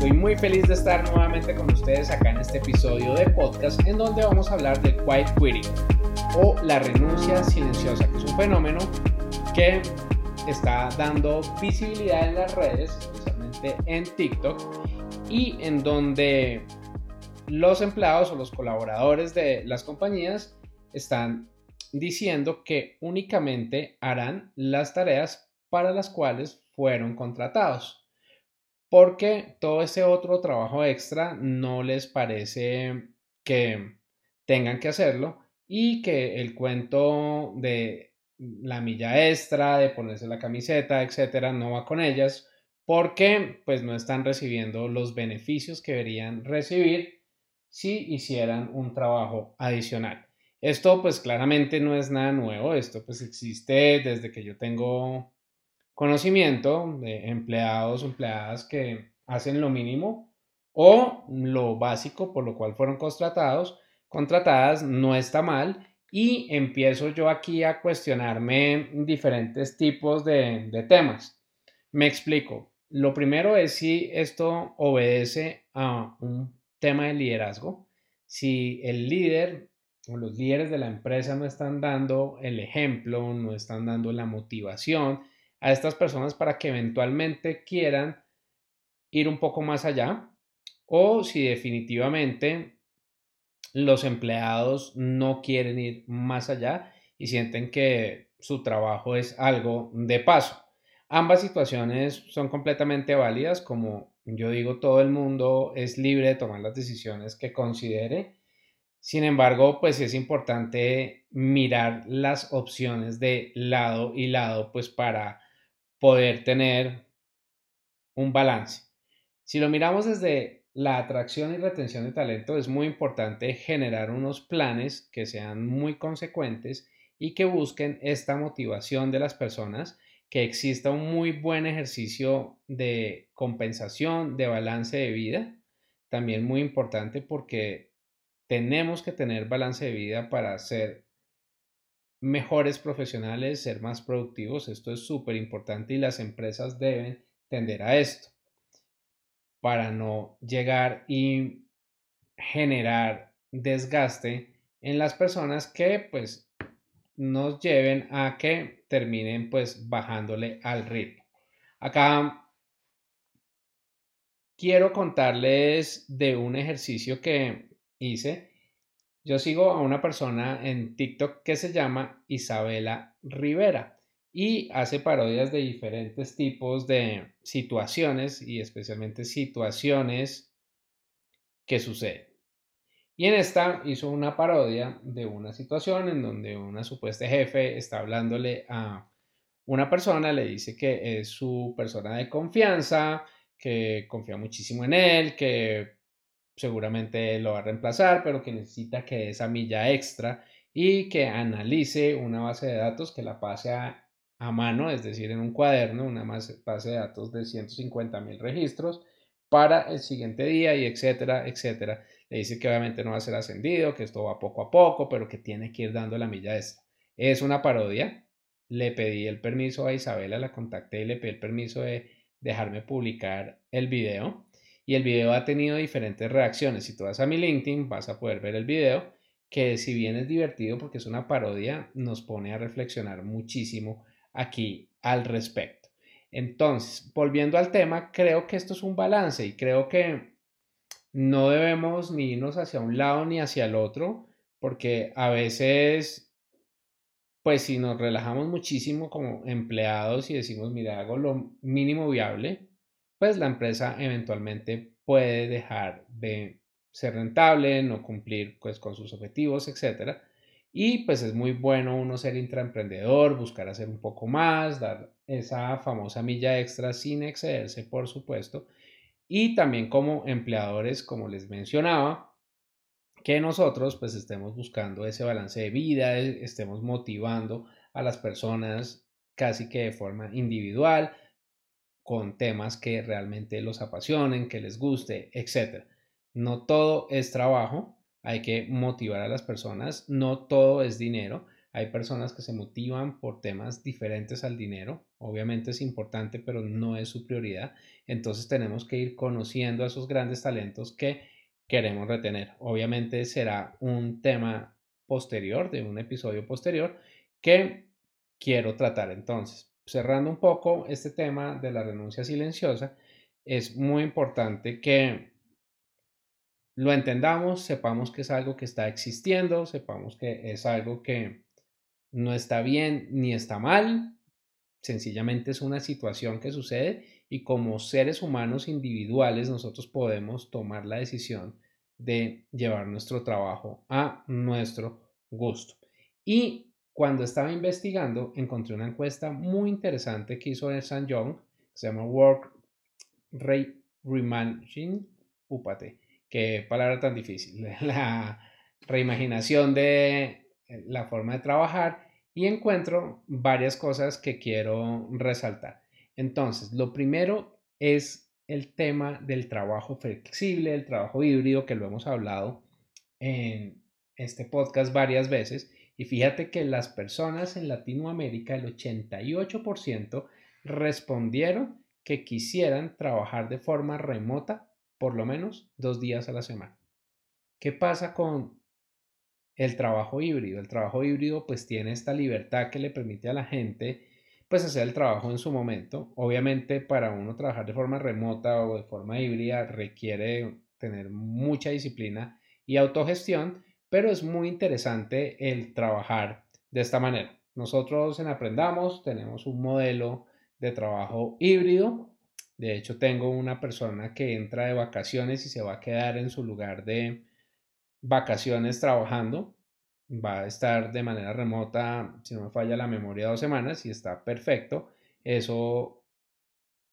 Estoy muy feliz de estar nuevamente con ustedes acá en este episodio de podcast en donde vamos a hablar de quiet quitting o la renuncia silenciosa, que es un fenómeno que está dando visibilidad en las redes, especialmente en TikTok, y en donde los empleados o los colaboradores de las compañías están diciendo que únicamente harán las tareas para las cuales fueron contratados porque todo ese otro trabajo extra no les parece que tengan que hacerlo y que el cuento de la milla extra, de ponerse la camiseta, etcétera, no va con ellas porque pues no están recibiendo los beneficios que deberían recibir si hicieran un trabajo adicional. Esto pues claramente no es nada nuevo, esto pues existe desde que yo tengo conocimiento de empleados o empleadas que hacen lo mínimo o lo básico por lo cual fueron contratados, contratadas, no está mal y empiezo yo aquí a cuestionarme diferentes tipos de, de temas. Me explico. Lo primero es si esto obedece a un tema de liderazgo. Si el líder o los líderes de la empresa no están dando el ejemplo, no están dando la motivación, a estas personas para que eventualmente quieran ir un poco más allá o si definitivamente los empleados no quieren ir más allá y sienten que su trabajo es algo de paso. Ambas situaciones son completamente válidas, como yo digo, todo el mundo es libre de tomar las decisiones que considere. Sin embargo, pues es importante mirar las opciones de lado y lado, pues para poder tener un balance. Si lo miramos desde la atracción y retención de talento, es muy importante generar unos planes que sean muy consecuentes y que busquen esta motivación de las personas, que exista un muy buen ejercicio de compensación, de balance de vida. También muy importante porque tenemos que tener balance de vida para ser mejores profesionales, ser más productivos. Esto es súper importante y las empresas deben tender a esto para no llegar y generar desgaste en las personas que pues nos lleven a que terminen pues bajándole al ritmo. Acá quiero contarles de un ejercicio que hice yo sigo a una persona en TikTok que se llama Isabela Rivera y hace parodias de diferentes tipos de situaciones y especialmente situaciones que suceden. Y en esta hizo una parodia de una situación en donde una supuesta jefe está hablándole a una persona, le dice que es su persona de confianza, que confía muchísimo en él, que seguramente lo va a reemplazar, pero que necesita que esa milla extra y que analice una base de datos que la pase a, mano, es decir, en un cuaderno, una base de datos de 150 mil registros para el siguiente día y etcétera, etcétera. Le dice que obviamente no va a ser ascendido, que esto va poco a poco, pero que tiene que ir dando la milla extra. Es una parodia. Le pedí el permiso a Isabela, la contacté y le pedí el permiso de dejarme publicar el video y el video ha tenido diferentes reacciones. Si tú vas a mi LinkedIn vas a poder ver el video que si bien es divertido porque es una parodia, nos pone a reflexionar muchísimo aquí al respecto. Entonces, volviendo al tema, creo que esto es un balance y creo que no debemos ni irnos hacia un lado ni hacia el otro, porque a veces, pues si nos relajamos muchísimo como empleados y decimos, mira, hago lo mínimo viable, pues la empresa eventualmente puede dejar de ser rentable, no cumplir pues, con sus objetivos, etc. Y pues es muy bueno uno ser intraemprendedor, buscar hacer un poco más, dar esa famosa milla extra sin excederse, por supuesto. Y también como empleadores, como les mencionaba, que nosotros pues estemos buscando ese balance de vida, estemos motivando a las personas casi que de forma individual, con temas que realmente los apasionen, que les guste, etc. No todo es trabajo, hay que motivar a las personas, no todo es dinero. Hay personas que se motivan por temas diferentes al dinero. Obviamente es importante, pero no es su prioridad. Entonces tenemos que ir conociendo a esos grandes talentos que queremos retener. Obviamente será un tema posterior, de un episodio posterior, que quiero tratar entonces. Cerrando un poco este tema de la renuncia silenciosa, es muy importante que lo entendamos, sepamos que es algo que está existiendo, sepamos que es algo que no está bien ni está mal, sencillamente es una situación que sucede y como seres humanos individuales nosotros podemos tomar la decisión de llevar nuestro trabajo a nuestro gusto. Y cuando estaba investigando encontré una encuesta muy interesante que hizo el San Young, que se llama Work Reimagining qué palabra tan difícil, la reimaginación de eh, la forma de trabajar y encuentro varias cosas que quiero resaltar. Entonces, lo primero es el tema del trabajo flexible, el trabajo híbrido, que lo hemos hablado en este podcast varias veces. Y fíjate que las personas en Latinoamérica, el 88% respondieron que quisieran trabajar de forma remota por lo menos dos días a la semana. ¿Qué pasa con el trabajo híbrido? El trabajo híbrido pues tiene esta libertad que le permite a la gente pues hacer el trabajo en su momento. Obviamente para uno trabajar de forma remota o de forma híbrida requiere tener mucha disciplina y autogestión, pero es muy interesante el trabajar de esta manera. Nosotros en Aprendamos tenemos un modelo de trabajo híbrido de hecho, tengo una persona que entra de vacaciones y se va a quedar en su lugar de vacaciones trabajando. Va a estar de manera remota, si no me falla la memoria, dos semanas y está perfecto. Eso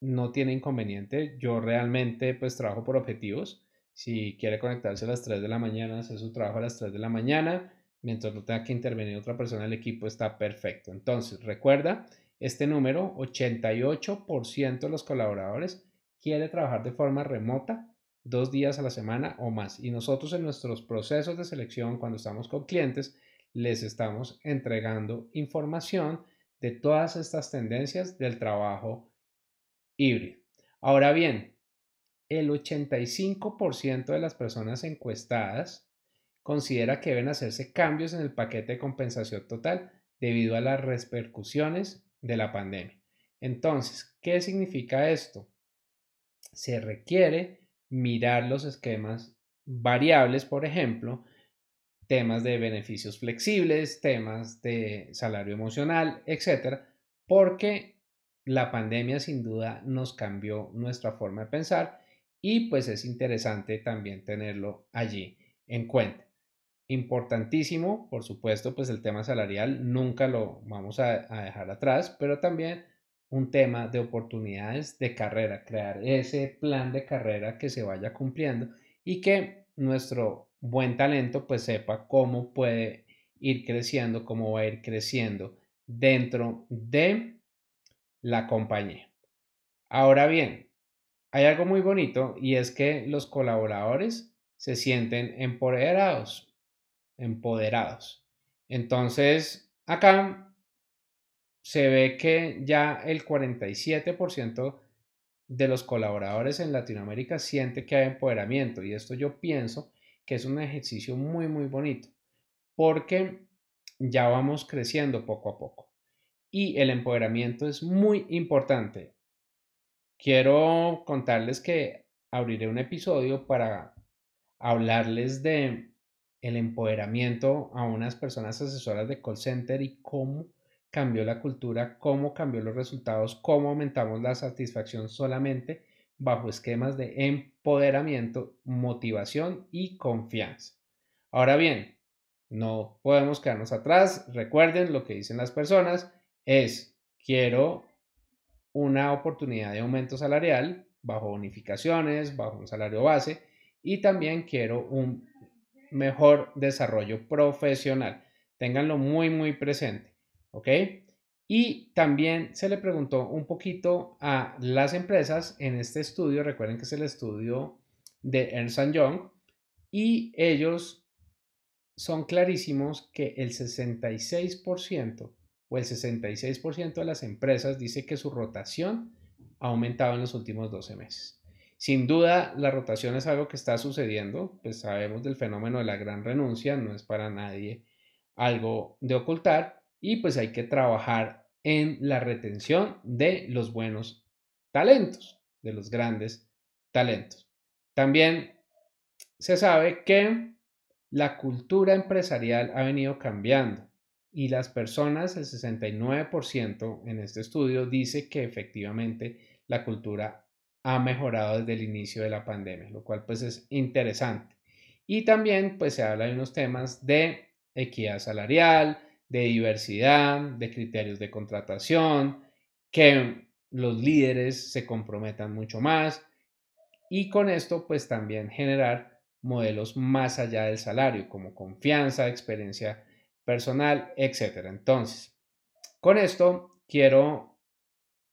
no tiene inconveniente. Yo realmente pues trabajo por objetivos. Si quiere conectarse a las 3 de la mañana, hacer su trabajo a las 3 de la mañana. Mientras no tenga que intervenir otra persona del equipo, está perfecto. Entonces, recuerda este número, 88% de los colaboradores quiere trabajar de forma remota dos días a la semana o más. Y nosotros en nuestros procesos de selección, cuando estamos con clientes, les estamos entregando información de todas estas tendencias del trabajo híbrido. Ahora bien, el 85% de las personas encuestadas considera que deben hacerse cambios en el paquete de compensación total debido a las repercusiones de la pandemia. Entonces, ¿qué significa esto? Se requiere mirar los esquemas variables, por ejemplo, temas de beneficios flexibles, temas de salario emocional, etcétera, porque la pandemia sin duda nos cambió nuestra forma de pensar y pues es interesante también tenerlo allí en cuenta. Importantísimo, por supuesto, pues el tema salarial nunca lo vamos a, dejar atrás, pero también un tema de oportunidades de carrera, crear ese plan de carrera que se vaya cumpliendo y que nuestro buen talento pues sepa cómo puede ir creciendo, cómo va a ir creciendo dentro de la compañía. Ahora bien, hay algo muy bonito y es que los colaboradores se sienten empoderados empoderados. Entonces, acá se ve que ya el 47% de los colaboradores en Latinoamérica siente que hay empoderamiento y esto yo pienso que es un ejercicio muy muy bonito porque ya vamos creciendo poco a poco y el empoderamiento es muy importante. Quiero contarles que abriré un episodio para hablarles de el empoderamiento a unas personas asesoras de call center y cómo cambió la cultura, cómo cambió los resultados, cómo aumentamos la satisfacción solamente bajo esquemas de empoderamiento, motivación y confianza. Ahora bien, no podemos quedarnos atrás. Recuerden lo que dicen las personas es quiero una oportunidad de aumento salarial bajo bonificaciones, bajo un salario base y también quiero un mejor desarrollo profesional. Ténganlo muy, muy presente. Y también se le preguntó un poquito a las empresas en este estudio, recuerden que es el estudio de Ernst Young, y ellos son clarísimos que el 66% o el 66% de las empresas dice que su rotación ha aumentado en los últimos 12 meses. Sin duda, la rotación es algo que está sucediendo, pues sabemos del fenómeno de la gran renuncia, no es para nadie algo de ocultar y pues hay que trabajar en la retención de los buenos talentos, de los grandes talentos. También se sabe que la cultura empresarial ha venido cambiando y las personas, el 69% en este estudio dice que efectivamente la cultura ha mejorado desde el inicio de la pandemia, lo cual pues es interesante. Y también pues se habla de unos temas de equidad salarial, de diversidad, de criterios de contratación, que los líderes se comprometan mucho más y con esto pues también generar modelos más allá del salario como confianza, experiencia personal, etc. Entonces, con esto quiero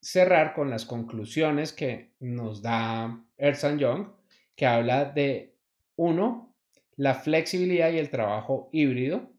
cerrar con las conclusiones que nos da Ernst Young, que habla de uno, la flexibilidad y el trabajo híbrido,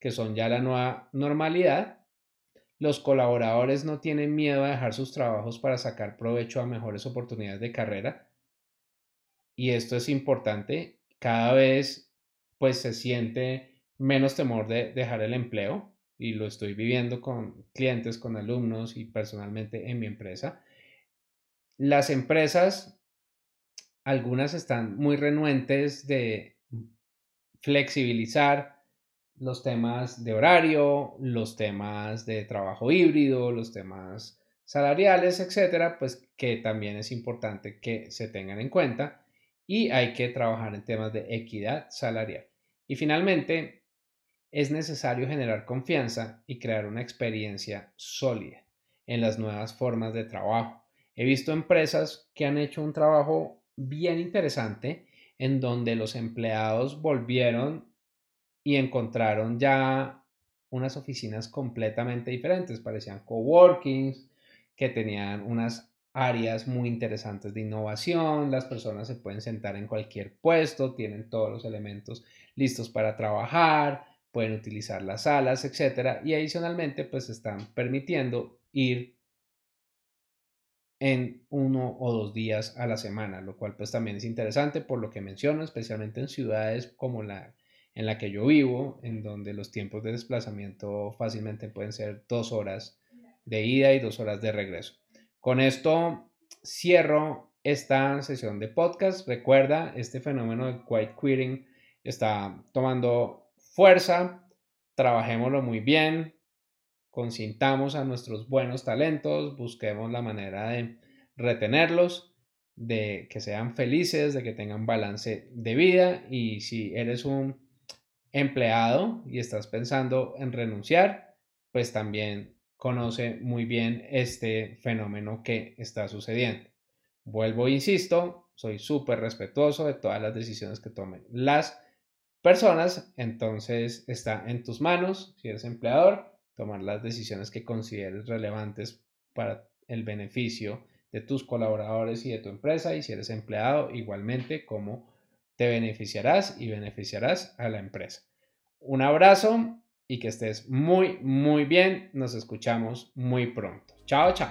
que son ya la nueva normalidad. Los colaboradores no tienen miedo a dejar sus trabajos para sacar provecho a mejores oportunidades de carrera. Y esto es importante. Cada vez pues se siente menos temor de dejar el empleo y lo estoy viviendo con clientes, con alumnos y personalmente en mi empresa. Las empresas, algunas están muy renuentes de flexibilizar los temas de horario, los temas de trabajo híbrido, los temas salariales, etcétera, pues que también es importante que se tengan en cuenta y hay que trabajar en temas de equidad salarial. Y finalmente, es necesario generar confianza y crear una experiencia sólida en las nuevas formas de trabajo. He visto empresas que han hecho un trabajo bien interesante en donde los empleados volvieron y encontraron ya unas oficinas completamente diferentes, parecían coworkings, que tenían unas áreas muy interesantes de innovación, las personas se pueden sentar en cualquier puesto, tienen todos los elementos listos para trabajar, pueden utilizar las salas, etcétera, y adicionalmente pues están permitiendo ir en uno o dos días a la semana, lo cual pues también es interesante por lo que menciono, especialmente en ciudades como la en la que yo vivo, en donde los tiempos de desplazamiento fácilmente pueden ser dos horas de ida y dos horas de regreso. Con esto cierro esta sesión de podcast. Recuerda, este fenómeno de quiet quitting está tomando fuerza. Trabajémoslo muy bien. Consintamos a nuestros buenos talentos. Busquemos la manera de retenerlos, de que sean felices, de que tengan balance de vida. Y si eres un empleado y estás pensando en renunciar, pues también conoce muy bien este fenómeno que está sucediendo. Vuelvo, insisto, soy súper respetuoso de todas las decisiones que tomen las personas, entonces está en tus manos, si eres empleador, tomar las decisiones que consideres relevantes para el beneficio de tus colaboradores y de tu empresa, y si eres empleado, igualmente, como te beneficiarás y beneficiarás a la empresa. Un abrazo y que estés muy, muy bien. Nos escuchamos muy pronto. Chao, chao.